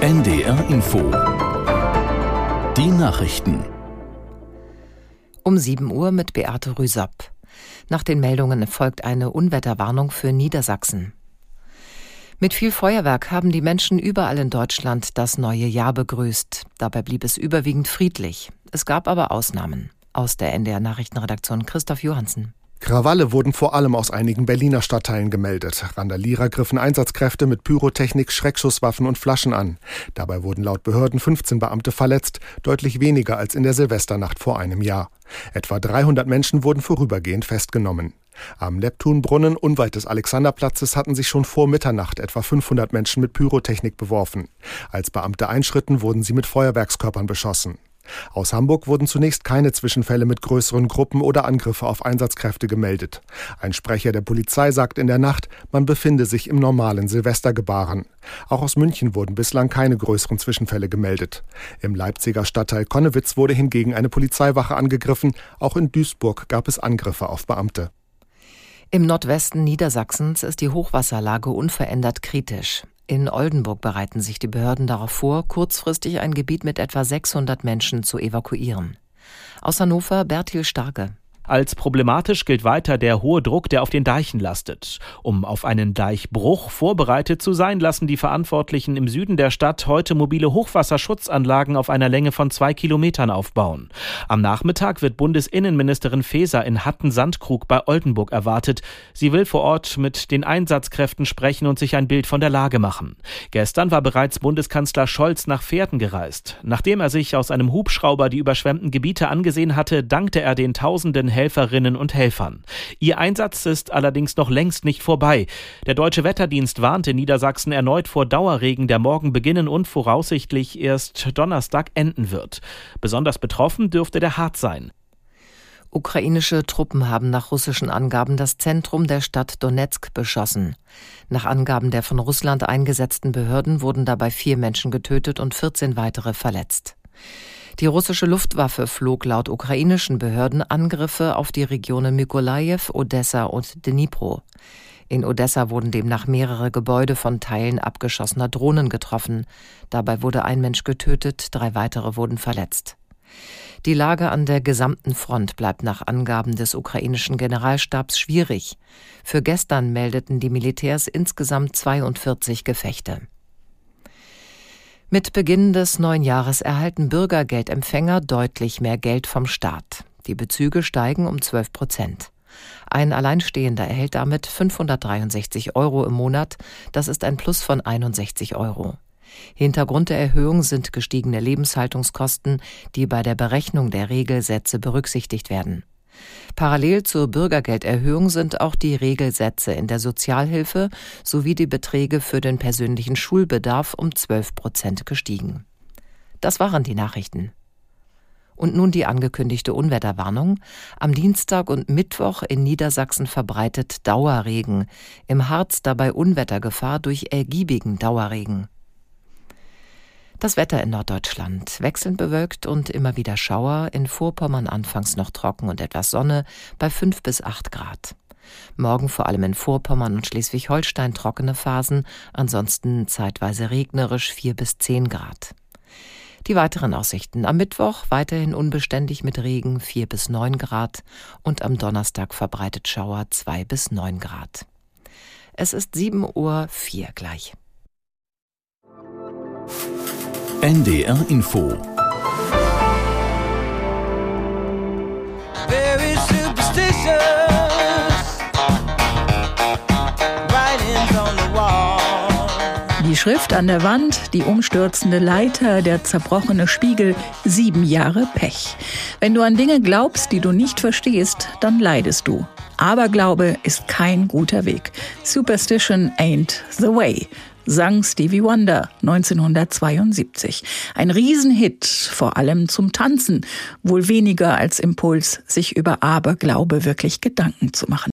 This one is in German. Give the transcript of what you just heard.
NDR Info. Die Nachrichten. Um 7 Uhr mit Beate Rüsapp. Nach den Meldungen folgt eine Unwetterwarnung für Niedersachsen. Mit viel Feuerwerk haben die Menschen überall in Deutschland das neue Jahr begrüßt. Dabei blieb es überwiegend friedlich. Es gab aber Ausnahmen. Aus der NDR Nachrichtenredaktion Christoph Johansen. Krawalle wurden vor allem aus einigen Berliner Stadtteilen gemeldet. Randalierer griffen Einsatzkräfte mit Pyrotechnik, Schreckschusswaffen und Flaschen an. Dabei wurden laut Behörden 15 Beamte verletzt, deutlich weniger als in der Silvesternacht vor einem Jahr. Etwa 300 Menschen wurden vorübergehend festgenommen. Am Neptunbrunnen unweit des Alexanderplatzes hatten sich schon vor Mitternacht etwa 500 Menschen mit Pyrotechnik beworfen. Als Beamte einschritten, wurden sie mit Feuerwerkskörpern beschossen. Aus Hamburg wurden zunächst keine Zwischenfälle mit größeren Gruppen oder Angriffe auf Einsatzkräfte gemeldet. Ein Sprecher der Polizei sagt in der Nacht, man befinde sich im normalen Silvestergebaren. Auch aus München wurden bislang keine größeren Zwischenfälle gemeldet. Im Leipziger Stadtteil Konnewitz wurde hingegen eine Polizeiwache angegriffen. Auch in Duisburg gab es Angriffe auf Beamte. Im Nordwesten Niedersachsens ist die Hochwasserlage unverändert kritisch. In Oldenburg bereiten sich die Behörden darauf vor, kurzfristig ein Gebiet mit etwa 600 Menschen zu evakuieren. Aus Hannover Bertil Starke. Als problematisch gilt weiter der hohe Druck, der auf den Deichen lastet. Um auf einen Deichbruch vorbereitet zu sein, lassen die Verantwortlichen im Süden der Stadt heute mobile Hochwasserschutzanlagen auf einer Länge von zwei Kilometern aufbauen. Am Nachmittag wird Bundesinnenministerin Faeser in Hatten-Sandkrug bei Oldenburg erwartet. Sie will vor Ort mit den Einsatzkräften sprechen und sich ein Bild von der Lage machen. Gestern war bereits Bundeskanzler Scholz nach Pferden gereist. Nachdem er sich aus einem Hubschrauber die überschwemmten Gebiete angesehen hatte, dankte er den tausenden Helferinnen und Helfern. Ihr Einsatz ist allerdings noch längst nicht vorbei. Der Deutsche Wetterdienst warnte Niedersachsen erneut vor Dauerregen, der morgen beginnen und voraussichtlich erst Donnerstag enden wird. Besonders betroffen dürfte der Harz sein. Ukrainische Truppen haben nach russischen Angaben das Zentrum der Stadt Donetsk beschossen. Nach Angaben der von Russland eingesetzten Behörden wurden dabei vier Menschen getötet und 14 weitere verletzt. Die russische Luftwaffe flog laut ukrainischen Behörden Angriffe auf die Regionen Mykolajew, Odessa und Dnipro. In Odessa wurden demnach mehrere Gebäude von Teilen abgeschossener Drohnen getroffen. Dabei wurde ein Mensch getötet, drei weitere wurden verletzt. Die Lage an der gesamten Front bleibt nach Angaben des ukrainischen Generalstabs schwierig. Für gestern meldeten die Militärs insgesamt 42 Gefechte. Mit Beginn des neuen Jahres erhalten Bürgergeldempfänger deutlich mehr Geld vom Staat. Die Bezüge steigen um 12 Prozent. Ein Alleinstehender erhält damit 563 Euro im Monat. Das ist ein Plus von 61 Euro. Hintergrund der Erhöhung sind gestiegene Lebenshaltungskosten, die bei der Berechnung der Regelsätze berücksichtigt werden. Parallel zur Bürgergelderhöhung sind auch die Regelsätze in der Sozialhilfe sowie die Beträge für den persönlichen Schulbedarf um 12 Prozent gestiegen. Das waren die Nachrichten. Und nun die angekündigte Unwetterwarnung. Am Dienstag und Mittwoch in Niedersachsen verbreitet Dauerregen, im Harz dabei Unwettergefahr durch ergiebigen Dauerregen. Das Wetter in Norddeutschland. Wechselnd bewölkt und immer wieder Schauer. In Vorpommern anfangs noch trocken und etwas Sonne bei 5 bis 8 Grad. Morgen vor allem in Vorpommern und Schleswig-Holstein trockene Phasen, ansonsten zeitweise regnerisch 4 bis 10 Grad. Die weiteren Aussichten. Am Mittwoch weiterhin unbeständig mit Regen 4 bis 9 Grad und am Donnerstag verbreitet Schauer 2 bis 9 Grad. Es ist 7 Uhr 4 gleich. NDR Info. Die Schrift an der Wand, die umstürzende Leiter, der zerbrochene Spiegel, sieben Jahre Pech. Wenn du an Dinge glaubst, die du nicht verstehst, dann leidest du. Aberglaube ist kein guter Weg. Superstition ain't the way sang Stevie Wonder 1972. Ein Riesenhit, vor allem zum Tanzen, wohl weniger als Impuls, sich über Aberglaube wirklich Gedanken zu machen.